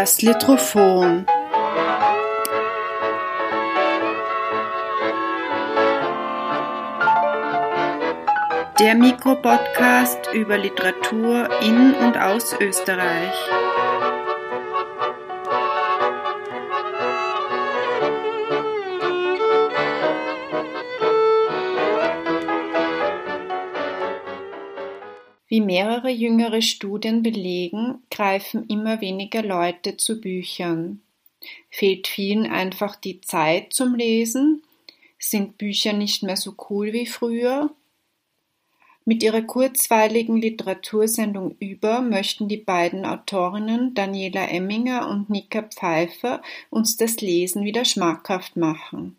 Das Litrophon. Der Mikropodcast über Literatur in und aus Österreich. Wie mehrere jüngere Studien belegen, greifen immer weniger Leute zu Büchern. Fehlt vielen einfach die Zeit zum Lesen? Sind Bücher nicht mehr so cool wie früher? Mit ihrer kurzweiligen Literatursendung Über möchten die beiden Autorinnen Daniela Emminger und Nika Pfeiffer uns das Lesen wieder schmackhaft machen.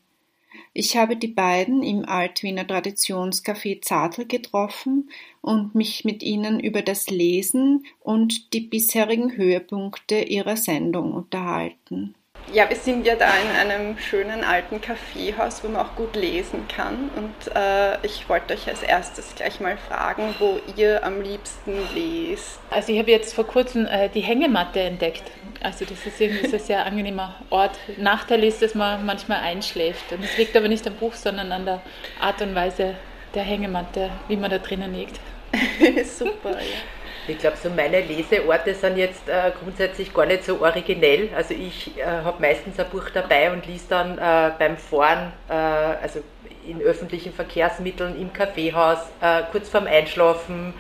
Ich habe die beiden im Altwiener Traditionscafé Zartl getroffen und mich mit ihnen über das Lesen und die bisherigen Höhepunkte ihrer Sendung unterhalten. Ja, wir sind ja da in einem schönen alten Kaffeehaus, wo man auch gut lesen kann. Und äh, ich wollte euch als erstes gleich mal fragen, wo ihr am liebsten lest. Also ich habe jetzt vor kurzem äh, die Hängematte entdeckt. Also das ist irgendwie so ein sehr angenehmer Ort. Nachteil ist, dass man manchmal einschläft. Und das liegt aber nicht am Buch, sondern an der Art und Weise der Hängematte, wie man da drinnen liegt. Super, ja. Ich glaube, so meine Leseorte sind jetzt äh, grundsätzlich gar nicht so originell. Also ich äh, habe meistens ein Buch dabei und liest dann äh, beim Fahren, äh, also in öffentlichen Verkehrsmitteln, im Kaffeehaus, äh, kurz vorm Einschlafen.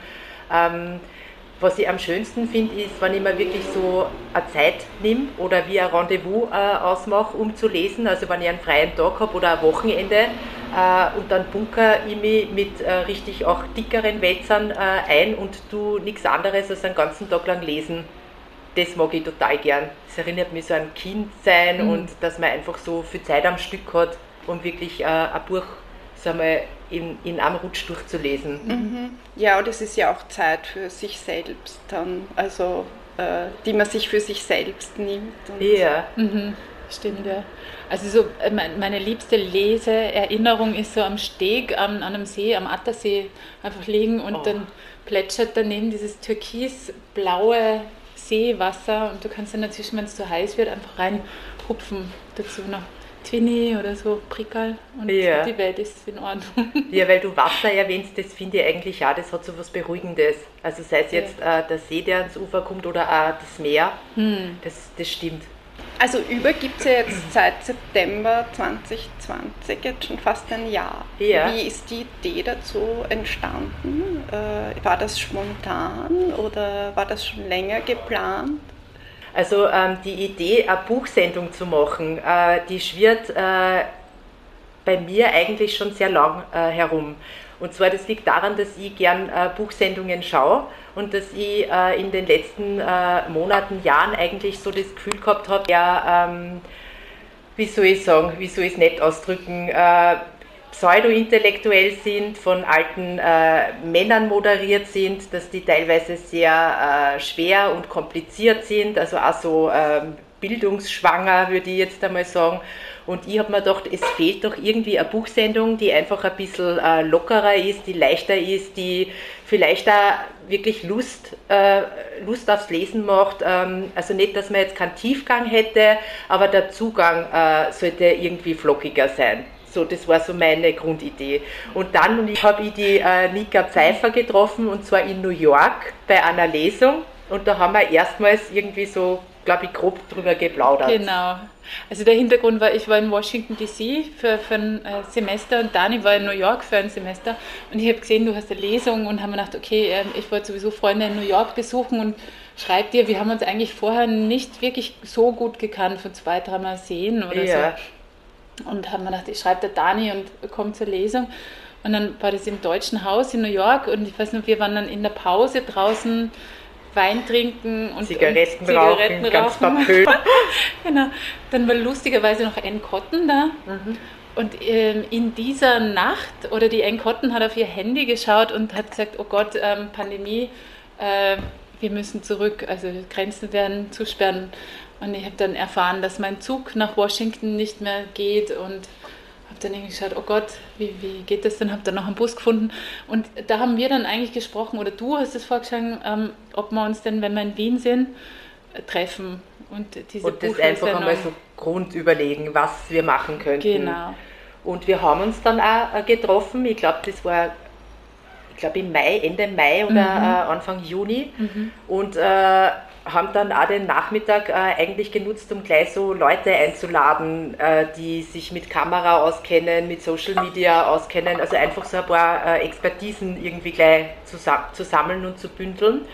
Ähm, was ich am schönsten finde, ist, wenn ich mir wirklich so eine Zeit nehme oder wie ein Rendezvous äh, ausmache, um zu lesen. Also wenn ich einen freien Tag habe oder ein Wochenende und dann bunker ich mich mit äh, richtig auch dickeren Wälzern äh, ein und tu nichts anderes als einen ganzen Tag lang lesen. Das mag ich total gern. Das erinnert mich so an Kindsein mhm. und dass man einfach so viel Zeit am Stück hat, um wirklich äh, ein Buch sagen wir, in, in einem Rutsch durchzulesen. Mhm. Ja, und es ist ja auch Zeit für sich selbst dann, also äh, die man sich für sich selbst nimmt. ja. Mhm. Stimmt, ja. Also so äh, meine liebste Leseerinnerung ist so am Steg an, an einem See, am Attersee einfach liegen und oh. dann plätschert daneben dieses türkisblaue Seewasser und du kannst dann natürlich, wenn es zu heiß wird, einfach reinhupfen dazu noch Twinny oder so, Prickel und ja. die Welt ist in Ordnung. Ja, weil du Wasser erwähnst, das finde ich eigentlich auch, das hat so was Beruhigendes. Also sei es jetzt ja. äh, der See, der ans Ufer kommt oder auch das Meer, hm. das, das stimmt. Also über gibt es ja jetzt seit September 2020, jetzt schon fast ein Jahr. Ja. Wie ist die Idee dazu entstanden? Äh, war das spontan oder war das schon länger geplant? Also ähm, die Idee, eine Buchsendung zu machen, äh, die schwirrt äh, bei mir eigentlich schon sehr lang äh, herum. Und zwar, das liegt daran, dass ich gern äh, Buchsendungen schaue und dass ich äh, in den letzten äh, Monaten, Jahren eigentlich so das Gefühl gehabt habe, ja, ähm, wie soll ich sagen, wie soll ich es nett ausdrücken, pseudo-intellektuell sind, von alten äh, Männern moderiert sind, dass die teilweise sehr äh, schwer und kompliziert sind, also auch so äh, bildungsschwanger, würde ich jetzt einmal sagen. Und ich habe mir gedacht, es fehlt doch irgendwie eine Buchsendung, die einfach ein bisschen äh, lockerer ist, die leichter ist, die vielleicht auch wirklich Lust, äh, Lust aufs Lesen macht. Ähm, also nicht, dass man jetzt keinen Tiefgang hätte, aber der Zugang äh, sollte irgendwie flockiger sein. So, das war so meine Grundidee. Und dann habe ich die äh, Nika Pfeiffer getroffen und zwar in New York bei einer Lesung. Und da haben wir erstmals irgendwie so, glaube ich, grob drüber geplaudert. Genau. Also der Hintergrund war, ich war in Washington DC für, für ein äh, Semester und Dani war in New York für ein Semester. Und ich habe gesehen, du hast eine Lesung und haben mir gedacht, okay, ähm, ich wollte sowieso Freunde in New York besuchen und schreib dir, wir haben uns eigentlich vorher nicht wirklich so gut gekannt, von zwei, dreimal sehen oder ja. so. Und haben mir gedacht, ich schreibe der Dani und komme zur Lesung. Und dann war das im Deutschen Haus in New York und ich weiß noch, wir waren dann in der Pause draußen Wein trinken und Zigaretten, und Zigaretten rauchen, rauchen. ganz genau. Dann war lustigerweise noch Ann Cotton da. Mhm. Und ähm, in dieser Nacht, oder die Ann Cotton hat auf ihr Handy geschaut und hat gesagt, oh Gott, ähm, Pandemie, äh, wir müssen zurück, also Grenzen werden zusperren. Und ich habe dann erfahren, dass mein Zug nach Washington nicht mehr geht und habe dann irgendwie geschaut, oh Gott, wie, wie geht das denn? Habe dann noch einen Bus gefunden. Und da haben wir dann eigentlich gesprochen, oder du hast es vorgeschlagen, ähm, ob wir uns denn, wenn wir in Wien sind, treffen. und diese und das einfach einmal so Grund überlegen, was wir machen könnten. Genau. Und wir haben uns dann auch äh, getroffen. Ich glaube, das war ich glaube im Mai, Ende Mai oder mhm. äh, Anfang Juni. Mhm. Und äh, haben dann auch den Nachmittag äh, eigentlich genutzt, um gleich so Leute einzuladen, äh, die sich mit Kamera auskennen, mit Social Media auskennen, also einfach so ein paar äh, Expertisen irgendwie gleich zu, zu, sammeln und zu bündeln.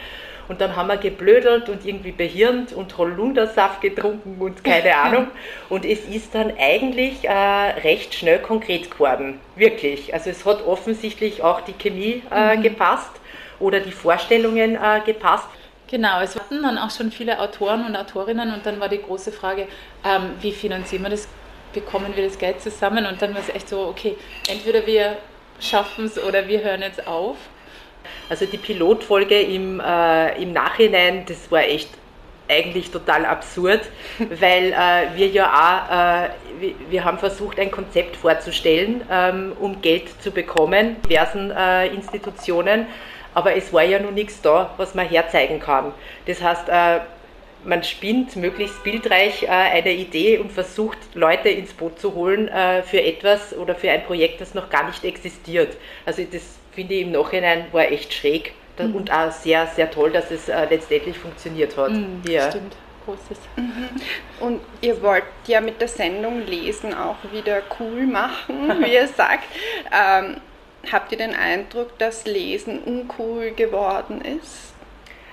Und dann haben wir geblödelt und irgendwie behirnt und Holundersaft getrunken und keine Ahnung. Und es ist dann eigentlich äh, recht schnell konkret geworden. Wirklich. Also es hat offensichtlich auch die Chemie äh, mhm. gepasst oder die Vorstellungen äh, gepasst. Genau, es hatten dann auch schon viele Autoren und Autorinnen und dann war die große Frage, ähm, wie finanzieren wir das, bekommen wir das Geld zusammen? Und dann war es echt so, okay, entweder wir schaffen es oder wir hören jetzt auf. Also die Pilotfolge im, äh, im Nachhinein, das war echt eigentlich total absurd, weil äh, wir ja auch, äh, wir, wir, haben versucht, ein Konzept vorzustellen, ähm, um Geld zu bekommen, diversen äh, Institutionen aber es war ja noch nichts da, was man herzeigen kann. Das heißt, äh, man spinnt möglichst bildreich äh, eine Idee und versucht, Leute ins Boot zu holen äh, für etwas oder für ein Projekt, das noch gar nicht existiert. Also das finde ich im Nachhinein war echt schräg mhm. und auch sehr, sehr toll, dass es letztendlich funktioniert hat. Mhm, ja. Stimmt. Großes. Mhm. Und ihr wollt ja mit der Sendung Lesen auch wieder cool machen, wie ihr sagt. Ähm, Habt ihr den Eindruck, dass Lesen uncool geworden ist?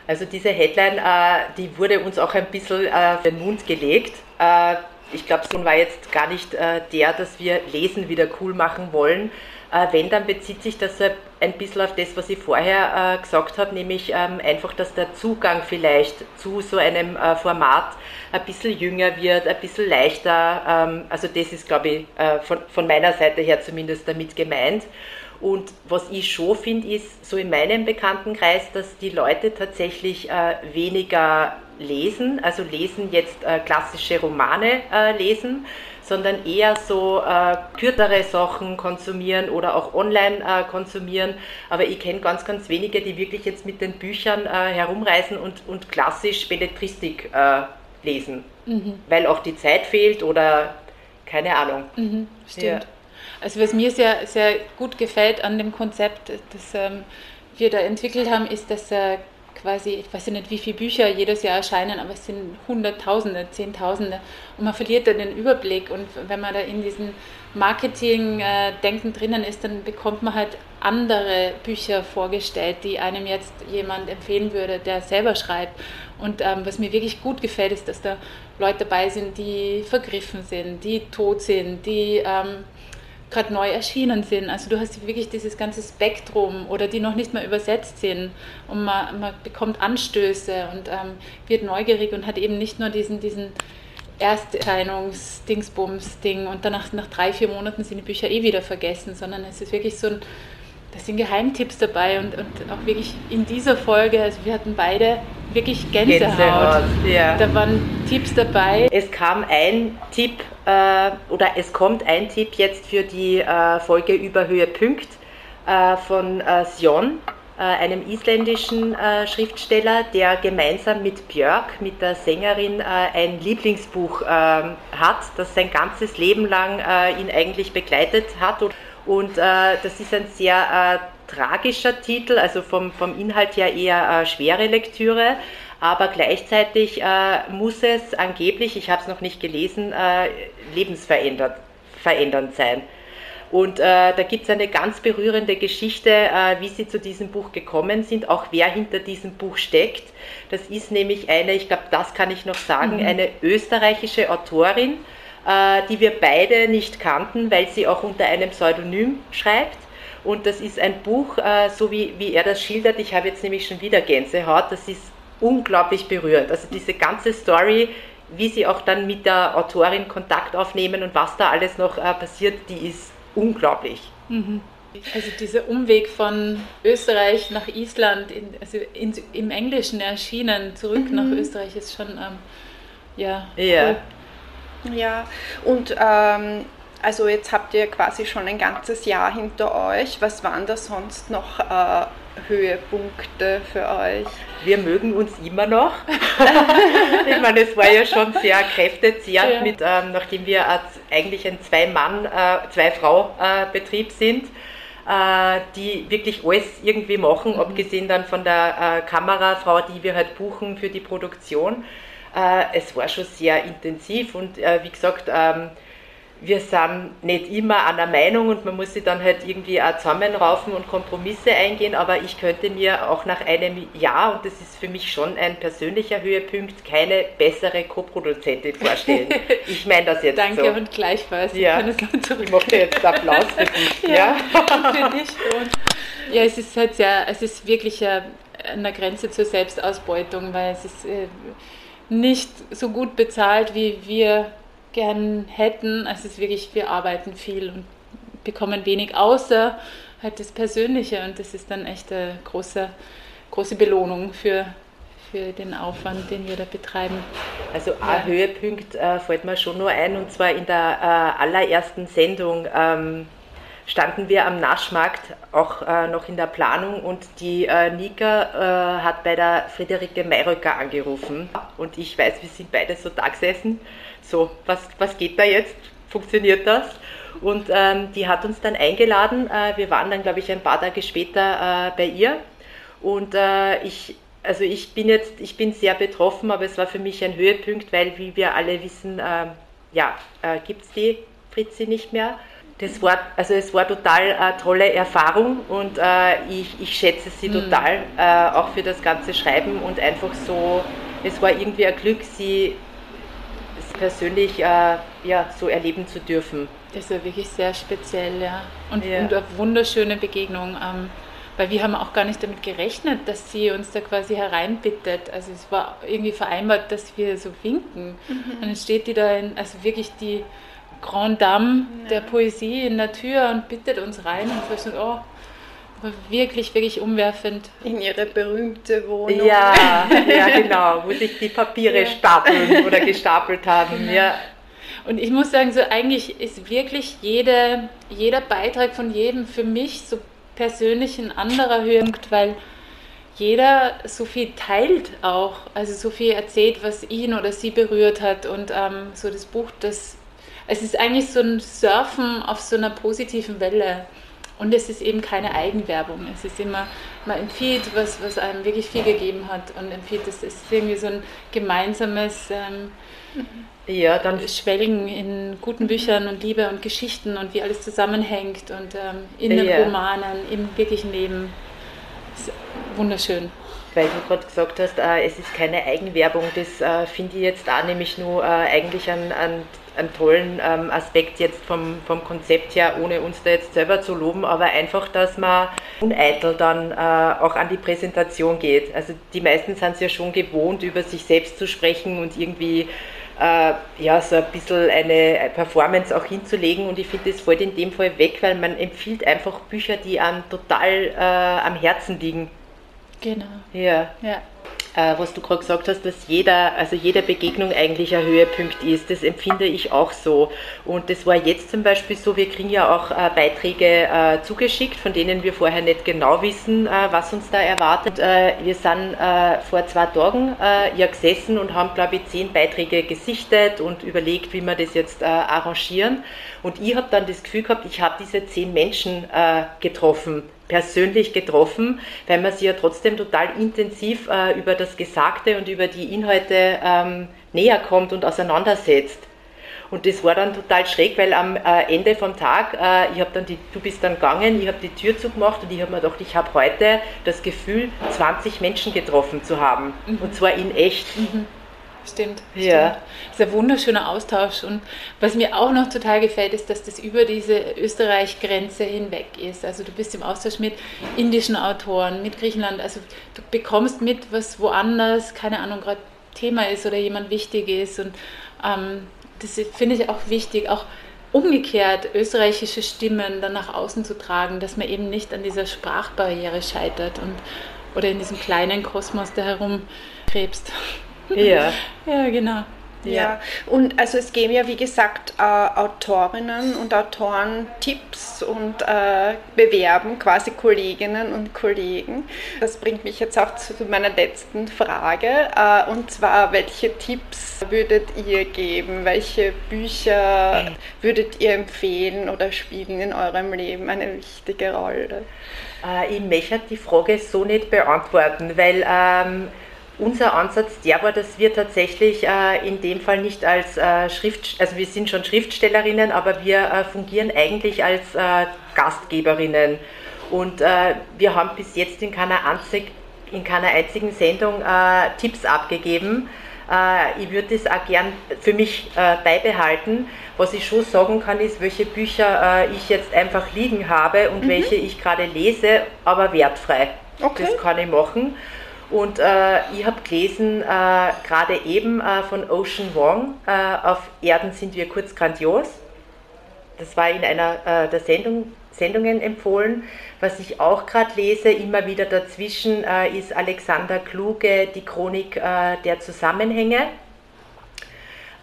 Also diese Headline, äh, die wurde uns auch ein bisschen äh, den Mund gelegt. Äh, ich glaube, so war jetzt gar nicht der, dass wir Lesen wieder cool machen wollen. Wenn, dann bezieht sich das ein bisschen auf das, was ich vorher gesagt habe, nämlich ähm, einfach, dass der Zugang vielleicht zu so einem Format ein bisschen jünger wird, ein bisschen leichter. Ähm, also das ist, glaube ich, von meiner Seite her zumindest damit gemeint. Und was ich schon finde, ist so in meinem Bekanntenkreis, dass die Leute tatsächlich äh, weniger lesen, also lesen jetzt äh, klassische Romane äh, lesen, sondern eher so äh, kürzere Sachen konsumieren oder auch online äh, konsumieren. Aber ich kenne ganz, ganz wenige, die wirklich jetzt mit den Büchern äh, herumreisen und, und klassisch Belletristik lesen, mhm. weil auch die Zeit fehlt oder keine Ahnung. Mhm, stimmt. Ja. Also was mir sehr, sehr gut gefällt an dem Konzept, das ähm, wir da entwickelt haben, ist, dass äh, quasi, ich weiß nicht, wie viele Bücher jedes Jahr erscheinen, aber es sind Hunderttausende, Zehntausende und man verliert dann den Überblick und wenn man da in diesem Marketing-Denken drinnen ist, dann bekommt man halt andere Bücher vorgestellt, die einem jetzt jemand empfehlen würde, der selber schreibt. Und ähm, was mir wirklich gut gefällt, ist, dass da Leute dabei sind, die vergriffen sind, die tot sind, die ähm, gerade neu erschienen sind. Also du hast wirklich dieses ganze Spektrum oder die noch nicht mal übersetzt sind und man, man bekommt Anstöße und ähm, wird neugierig und hat eben nicht nur diesen, diesen Ersterscheinungs-Dingsbums-Ding und danach nach drei, vier Monaten sind die Bücher eh wieder vergessen, sondern es ist wirklich so ein da sind Geheimtipps dabei und, und auch wirklich in dieser Folge, also wir hatten beide wirklich Gänsehaut. Gänsehaut ja. Da waren Tipps dabei. Es kam ein Tipp äh, oder es kommt ein Tipp jetzt für die äh, Folge über Höhepunkt äh, von äh, Sion, äh, einem isländischen äh, Schriftsteller, der gemeinsam mit Björk, mit der Sängerin, ein Lieblingsbuch ähm, hat, das sein ganzes Leben lang ihn eigentlich begleitet hat. Und das ist ein sehr tragischer Titel, also vom, vom Inhalt her eher schwere Lektüre, aber gleichzeitig äh, muss es angeblich, ich habe es noch nicht gelesen, äh, lebensverändernd sein. Und äh, da gibt es eine ganz berührende Geschichte, äh, wie sie zu diesem Buch gekommen sind, auch wer hinter diesem Buch steckt. Das ist nämlich eine, ich glaube, das kann ich noch sagen, mhm. eine österreichische Autorin, äh, die wir beide nicht kannten, weil sie auch unter einem Pseudonym schreibt. Und das ist ein Buch, äh, so wie, wie er das schildert. Ich habe jetzt nämlich schon wieder Gänsehaut. Das ist unglaublich berührend. Also diese ganze Story, wie sie auch dann mit der Autorin Kontakt aufnehmen und was da alles noch äh, passiert, die ist unglaublich. Mhm. Also dieser Umweg von Österreich nach Island, in, also in, im Englischen erschienen, zurück mhm. nach Österreich ist schon, ähm, ja. Ja. Cool. Ja, und ähm, also jetzt habt ihr quasi schon ein ganzes Jahr hinter euch. Was waren da sonst noch äh, Höhepunkte für euch? Wir mögen uns immer noch. ich meine, es war ja schon sehr kräftezehrend, ja. mit, ähm, nachdem wir eigentlich ein Zwei-Mann, äh, Zwei-Frau-Betrieb äh, sind äh, die wirklich alles irgendwie machen, mhm. abgesehen dann von der äh, Kamerafrau, die wir halt buchen für die Produktion. Äh, es war schon sehr intensiv und wie gesagt, ähm, wir sind nicht immer einer Meinung und man muss sich dann halt irgendwie auch zusammenraufen und Kompromisse eingehen, aber ich könnte mir auch nach einem Jahr, und das ist für mich schon ein persönlicher Höhepunkt, keine bessere Co-Produzentin vorstellen. Ich meine das jetzt Danke so. und gleichfalls. Ja. Ich mache jetzt Applaus für dich. ja, ja. für dich. Und ja, es ist halt sehr, es ist wirklich an der Grenze zur Selbstausbeutung, weil es ist äh, nicht so gut bezahlt, wie wir gern hätten. Also es ist wirklich, wir arbeiten viel und bekommen wenig außer halt das Persönliche und das ist dann echt eine große, große Belohnung für, für den Aufwand, den wir da betreiben. Also ein ja. Höhepunkt äh, fällt mir schon nur ein und zwar in der äh, allerersten Sendung ähm, standen wir am Naschmarkt auch äh, noch in der Planung und die äh, Nika äh, hat bei der Friederike Mayröcker angerufen und ich weiß, wir sind beide so da gesessen so, was, was geht da jetzt? Funktioniert das? Und ähm, die hat uns dann eingeladen. Äh, wir waren dann, glaube ich, ein paar Tage später äh, bei ihr. Und äh, ich, also ich bin jetzt, ich bin sehr betroffen, aber es war für mich ein Höhepunkt, weil, wie wir alle wissen, ähm, ja, gibt es die Fritzi nicht mehr. Das war, also es war total eine tolle Erfahrung und äh, ich, ich schätze sie mhm. total, äh, auch für das ganze Schreiben und einfach so, es war irgendwie ein Glück, sie persönlich äh, ja, so erleben zu dürfen. Das war wirklich sehr speziell, ja. Und, ja. und eine wunderschöne Begegnung. Ähm, weil wir haben auch gar nicht damit gerechnet, dass sie uns da quasi hereinbittet. Also es war irgendwie vereinbart, dass wir so winken. Mhm. Und dann steht die da, in, also wirklich die Grand Dame ja. der Poesie in der Tür und bittet uns rein und wir so, oh, wirklich, wirklich umwerfend. In ihre berühmte Wohnung. Ja, ja genau, wo sich die Papiere ja. stapeln oder gestapelt haben. Genau. Ja. Und ich muss sagen, so eigentlich ist wirklich jede, jeder Beitrag von jedem für mich so persönlich ein anderer Höhepunkt, weil jeder so viel teilt auch, also so viel erzählt, was ihn oder sie berührt hat. Und ähm, so das Buch, das es ist eigentlich so ein Surfen auf so einer positiven Welle. Und es ist eben keine Eigenwerbung. Es ist immer, man empfiehlt, was, was einem wirklich viel gegeben hat und empfiehlt, es ist irgendwie so ein gemeinsames ähm, ja, dann Schwelgen in guten Büchern und Liebe und Geschichten und wie alles zusammenhängt und ähm, in den ja. Romanen, im wirklichen Leben. Das ist wunderschön. Weil du gerade gesagt hast, äh, es ist keine Eigenwerbung, das äh, finde ich jetzt auch nämlich nur äh, eigentlich an, an einen tollen ähm, Aspekt jetzt vom, vom Konzept her, ohne uns da jetzt selber zu loben, aber einfach, dass man uneitel dann äh, auch an die Präsentation geht. Also die meisten sind es ja schon gewohnt, über sich selbst zu sprechen und irgendwie äh, ja, so ein bisschen eine Performance auch hinzulegen und ich finde, das fällt in dem Fall weg, weil man empfiehlt einfach Bücher, die einem total äh, am Herzen liegen. Genau. Ja. ja äh, was du gerade gesagt hast, dass jeder, also jede Begegnung eigentlich ein Höhepunkt ist. Das empfinde ich auch so. Und das war jetzt zum Beispiel so, wir kriegen ja auch äh, Beiträge äh, zugeschickt, von denen wir vorher nicht genau wissen, äh, was uns da erwartet. Äh, wir sind äh, vor zwei Tagen ja gesessen und haben, glaube ich, zehn Beiträge gesichtet und überlegt, wie wir das jetzt arrangieren. Und ich habe dann das Gefühl gehabt, ich habe diese zehn Menschen getroffen persönlich getroffen, weil man sich ja trotzdem total intensiv äh, über das Gesagte und über die Inhalte ähm, näher kommt und auseinandersetzt. Und das war dann total schräg, weil am äh, Ende vom Tag, äh, ich habe dann die, du bist dann gegangen, ich habe die Tür zugemacht und ich habe mir gedacht, ich habe heute das Gefühl, 20 Menschen getroffen zu haben. Mhm. Und zwar in echt. Mhm. Stimmt. Ja. Das ist ein wunderschöner Austausch. Und was mir auch noch total gefällt, ist, dass das über diese Österreich-Grenze hinweg ist. Also du bist im Austausch mit indischen Autoren, mit Griechenland. Also du bekommst mit, was woanders, keine Ahnung, gerade Thema ist oder jemand wichtig ist. Und ähm, das finde ich auch wichtig, auch umgekehrt österreichische Stimmen dann nach außen zu tragen, dass man eben nicht an dieser Sprachbarriere scheitert und oder in diesem kleinen Kosmos, der herumkrebst. Ja. ja, genau. Ja. und also es geben ja wie gesagt äh, Autorinnen und Autoren Tipps und äh, bewerben quasi Kolleginnen und Kollegen. Das bringt mich jetzt auch zu meiner letzten Frage äh, und zwar welche Tipps würdet ihr geben? Welche Bücher würdet ihr empfehlen oder spielen in eurem Leben eine wichtige Rolle? Äh, ich möchte die Frage so nicht beantworten, weil ähm, unser Ansatz der war, dass wir tatsächlich äh, in dem Fall nicht als äh, Schrift, also wir sind schon Schriftstellerinnen, aber wir äh, fungieren eigentlich als äh, Gastgeberinnen. Und äh, wir haben bis jetzt in keiner, einzig, in keiner einzigen Sendung äh, Tipps abgegeben. ich würde das auch gern für mich beibehalten. Was ich schon sagen kann, ist, welche Bücher ich jetzt einfach liegen habe und mhm. welche ich gerade lese, aber wertfrei. Okay. Das kann ich machen. Und äh, ich habe gelesen, äh, gerade eben äh, von Ocean Wong, äh, auf Erden sind wir kurz grandios. Das war in einer äh, der Sendung, Sendungen empfohlen. Was ich auch gerade lese, immer wieder dazwischen, äh, ist Alexander Kluge, die Chronik der Zusammenhänge.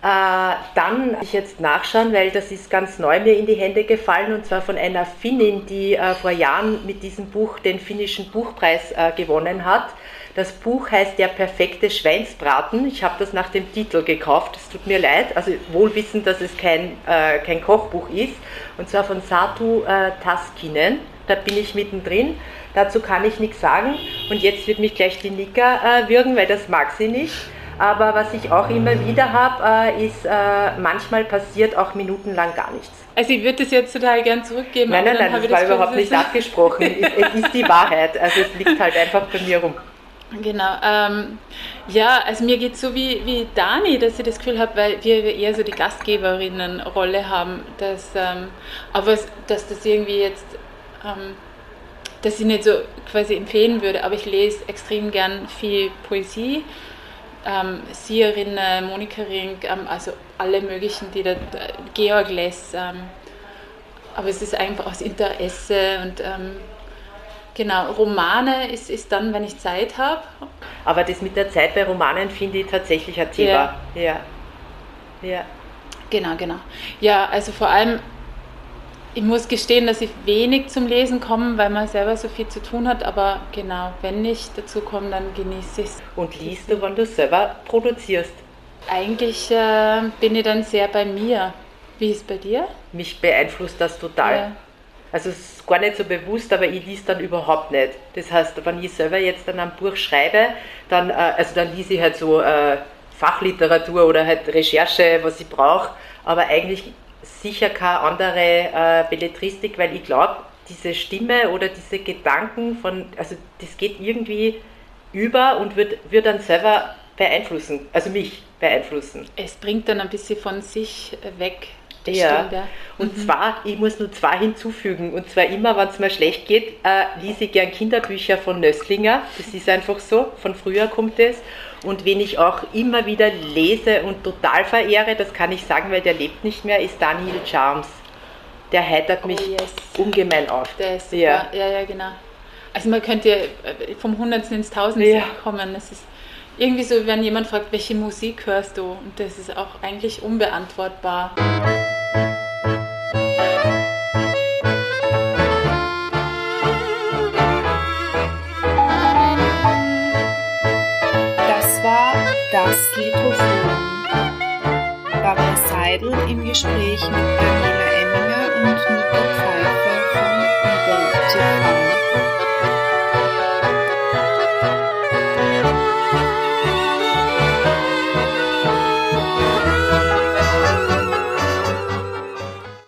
Dann ich jetzt nachschauen, weil das ist ganz neu mir in die Hände gefallen und zwar von einer Finnin, die vor Jahren mit diesem Buch den finnischen Buchpreis gewonnen hat. Das Buch heißt Der perfekte Schweinsbraten. Ich habe das nach dem Titel gekauft. Es tut mir leid, also wohl wissend, dass es kein, äh, kein Kochbuch ist. Und zwar von Satu äh, Taskinen. Da bin ich mittendrin. Dazu kann ich nichts sagen. Und jetzt wird mich gleich die Nika äh, würgen, weil das mag sie nicht. Aber was ich auch immer wieder habe, äh, ist, äh, manchmal passiert auch minutenlang gar nichts. Also ich würde das jetzt total gern zurückgeben. Nein, nein, nein, das war überhaupt nicht abgesprochen. es, es ist die Wahrheit. Also es liegt halt einfach bei mir rum. Genau. Ähm, ja, also mir geht es so wie, wie Dani, dass ich das Gefühl habe, weil wir eher so die Gastgeberinnenrolle haben, dass, ähm, aber dass das irgendwie jetzt, ähm, dass ich nicht so quasi empfehlen würde, aber ich lese extrem gern viel Poesie. Ähm, Sierinnen, Monika Rink, ähm, also alle möglichen, die da, Georg Less, ähm, aber es ist einfach aus Interesse und ähm, Genau, Romane ist, ist dann, wenn ich Zeit habe. Aber das mit der Zeit bei Romanen finde ich tatsächlich ein Thema. Ja. ja. ja. Genau, genau. Ja, also vor allem, ich muss gestehen, dass ich wenig zum Lesen komme, weil man selber so viel zu tun hat, aber genau, wenn ich dazu komme, dann genieße ich es. Und liest du, wenn du selber produzierst? Eigentlich äh, bin ich dann sehr bei mir. Wie ist es bei dir? Mich beeinflusst das total. Ja. Also es ist gar nicht so bewusst, aber ich lese dann überhaupt nicht. Das heißt, wenn ich selber jetzt dann ein Buch schreibe, dann, äh, also dann lese ich halt so äh, Fachliteratur oder halt Recherche, was ich brauche, aber eigentlich sicher keine andere äh, Belletristik, weil ich glaube, diese Stimme oder diese Gedanken von, also das geht irgendwie über und wird, wird dann selber beeinflussen, also mich beeinflussen. Es bringt dann ein bisschen von sich weg ja. Stimmt, ja. Und mhm. zwar, ich muss nur zwei hinzufügen. Und zwar immer, wenn es mir schlecht geht, äh, lese ich gern Kinderbücher von Nösslinger. Das ist einfach so. Von früher kommt es. Und wen ich auch immer wieder lese und total verehre, das kann ich sagen, weil der lebt nicht mehr, ist Daniel Charms. Der heitert mich oh yes. ungemein auf. Der ist. Ja. ja, ja, genau. Also man könnte äh, vom Hundertsten ins Tausendste ja. kommen. Das ist irgendwie so, wenn jemand fragt, welche Musik hörst du? Und das ist auch eigentlich unbeantwortbar. Das Litophon. Barbara Seidel im Gespräch mit Daniela